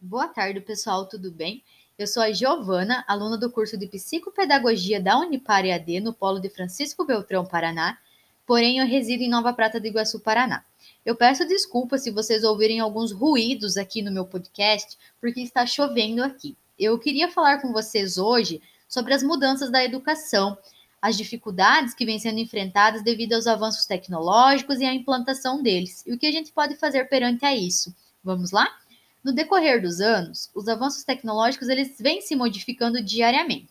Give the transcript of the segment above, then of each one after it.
Boa tarde, pessoal, tudo bem? Eu sou a Giovana, aluna do curso de Psicopedagogia da Unipar EAD no Polo de Francisco Beltrão, Paraná, porém eu resido em Nova Prata do Iguaçu, Paraná. Eu peço desculpas se vocês ouvirem alguns ruídos aqui no meu podcast, porque está chovendo aqui. Eu queria falar com vocês hoje sobre as mudanças da educação, as dificuldades que vêm sendo enfrentadas devido aos avanços tecnológicos e à implantação deles, e o que a gente pode fazer perante a isso. Vamos lá? No decorrer dos anos, os avanços tecnológicos eles vêm se modificando diariamente.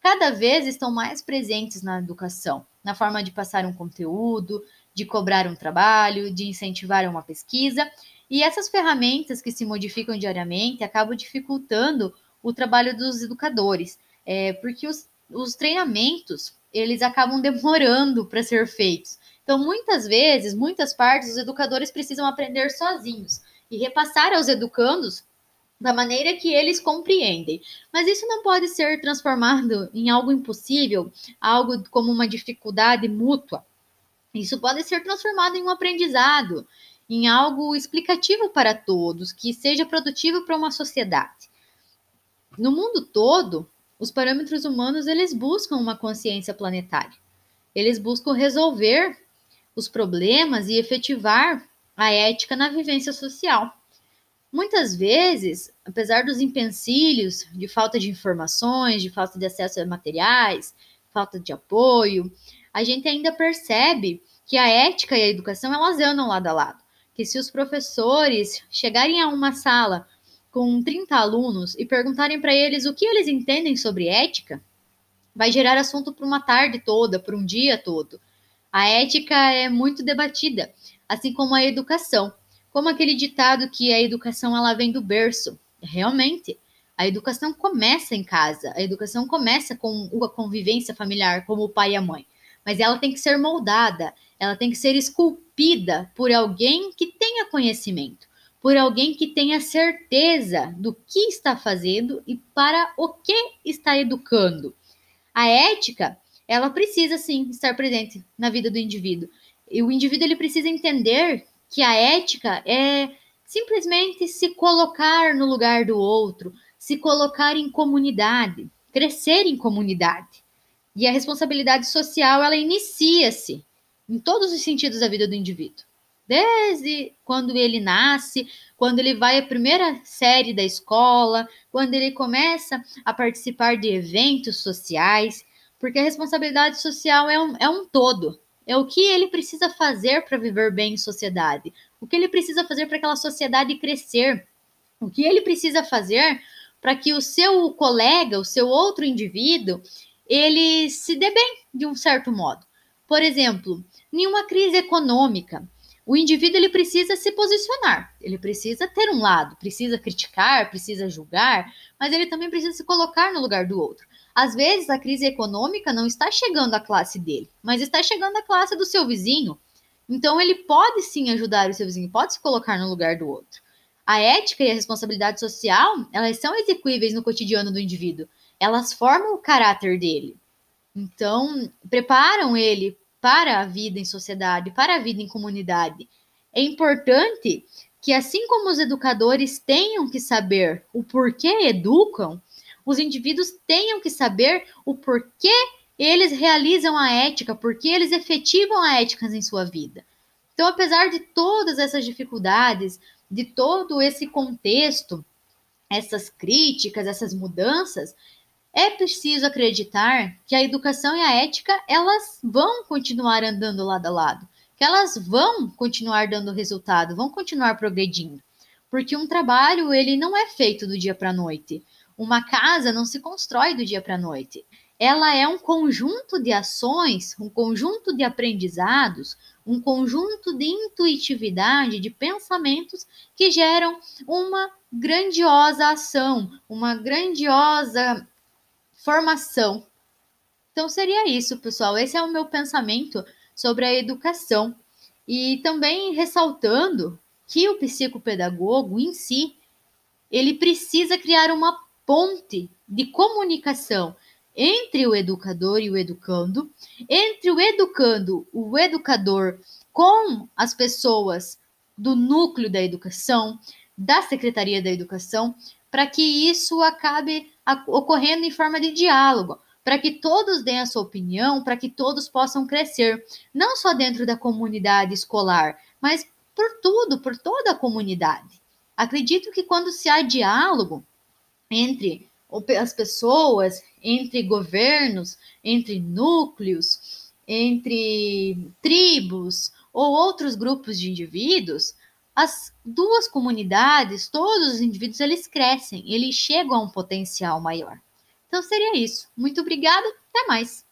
Cada vez estão mais presentes na educação, na forma de passar um conteúdo, de cobrar um trabalho, de incentivar uma pesquisa, e essas ferramentas que se modificam diariamente acabam dificultando o trabalho dos educadores, é, porque os, os treinamentos eles acabam demorando para ser feitos. Então, muitas vezes, muitas partes, os educadores precisam aprender sozinhos e repassar aos educandos da maneira que eles compreendem. Mas isso não pode ser transformado em algo impossível, algo como uma dificuldade mútua. Isso pode ser transformado em um aprendizado, em algo explicativo para todos, que seja produtivo para uma sociedade. No mundo todo, os parâmetros humanos eles buscam uma consciência planetária. Eles buscam resolver os problemas e efetivar a ética na vivência social. Muitas vezes, apesar dos empecilhos de falta de informações, de falta de acesso a materiais, falta de apoio, a gente ainda percebe que a ética e a educação elas andam lado a lado. Que se os professores chegarem a uma sala com 30 alunos e perguntarem para eles o que eles entendem sobre ética, vai gerar assunto para uma tarde toda, para um dia todo. A ética é muito debatida assim como a educação. Como aquele ditado que a educação ela vem do berço. Realmente, a educação começa em casa, a educação começa com a convivência familiar, como o pai e a mãe. Mas ela tem que ser moldada, ela tem que ser esculpida por alguém que tenha conhecimento, por alguém que tenha certeza do que está fazendo e para o que está educando. A ética, ela precisa sim estar presente na vida do indivíduo. E o indivíduo ele precisa entender que a ética é simplesmente se colocar no lugar do outro, se colocar em comunidade, crescer em comunidade. E a responsabilidade social, ela inicia-se em todos os sentidos da vida do indivíduo. Desde quando ele nasce, quando ele vai à primeira série da escola, quando ele começa a participar de eventos sociais, porque a responsabilidade social é um, é um todo. É o que ele precisa fazer para viver bem em sociedade. O que ele precisa fazer para aquela sociedade crescer. O que ele precisa fazer para que o seu colega, o seu outro indivíduo, ele se dê bem de um certo modo. Por exemplo, em uma crise econômica, o indivíduo ele precisa se posicionar, ele precisa ter um lado, precisa criticar, precisa julgar, mas ele também precisa se colocar no lugar do outro. Às vezes a crise econômica não está chegando à classe dele, mas está chegando à classe do seu vizinho. Então ele pode sim ajudar o seu vizinho, pode se colocar no lugar do outro. A ética e a responsabilidade social, elas são execuíveis no cotidiano do indivíduo. Elas formam o caráter dele. Então, preparam ele para a vida em sociedade, para a vida em comunidade. É importante que, assim como os educadores tenham que saber o porquê educam, os indivíduos tenham que saber o porquê eles realizam a ética, porque eles efetivam a ética em sua vida. Então, apesar de todas essas dificuldades, de todo esse contexto, essas críticas, essas mudanças, é preciso acreditar que a educação e a ética elas vão continuar andando lado a lado, que elas vão continuar dando resultado, vão continuar progredindo, porque um trabalho ele não é feito do dia para a noite. Uma casa não se constrói do dia para a noite. Ela é um conjunto de ações, um conjunto de aprendizados, um conjunto de intuitividade, de pensamentos que geram uma grandiosa ação, uma grandiosa formação. Então seria isso, pessoal. Esse é o meu pensamento sobre a educação. E também ressaltando que o psicopedagogo em si, ele precisa criar uma ponte de comunicação entre o educador e o educando, entre o educando, o educador com as pessoas do núcleo da educação, da Secretaria da Educação para que isso acabe ocorrendo em forma de diálogo, para que todos deem a sua opinião, para que todos possam crescer, não só dentro da comunidade escolar, mas por tudo, por toda a comunidade. Acredito que quando se há diálogo entre as pessoas, entre governos, entre núcleos, entre tribos ou outros grupos de indivíduos, as duas comunidades, todos os indivíduos, eles crescem, eles chegam a um potencial maior. Então seria isso. Muito obrigada, até mais.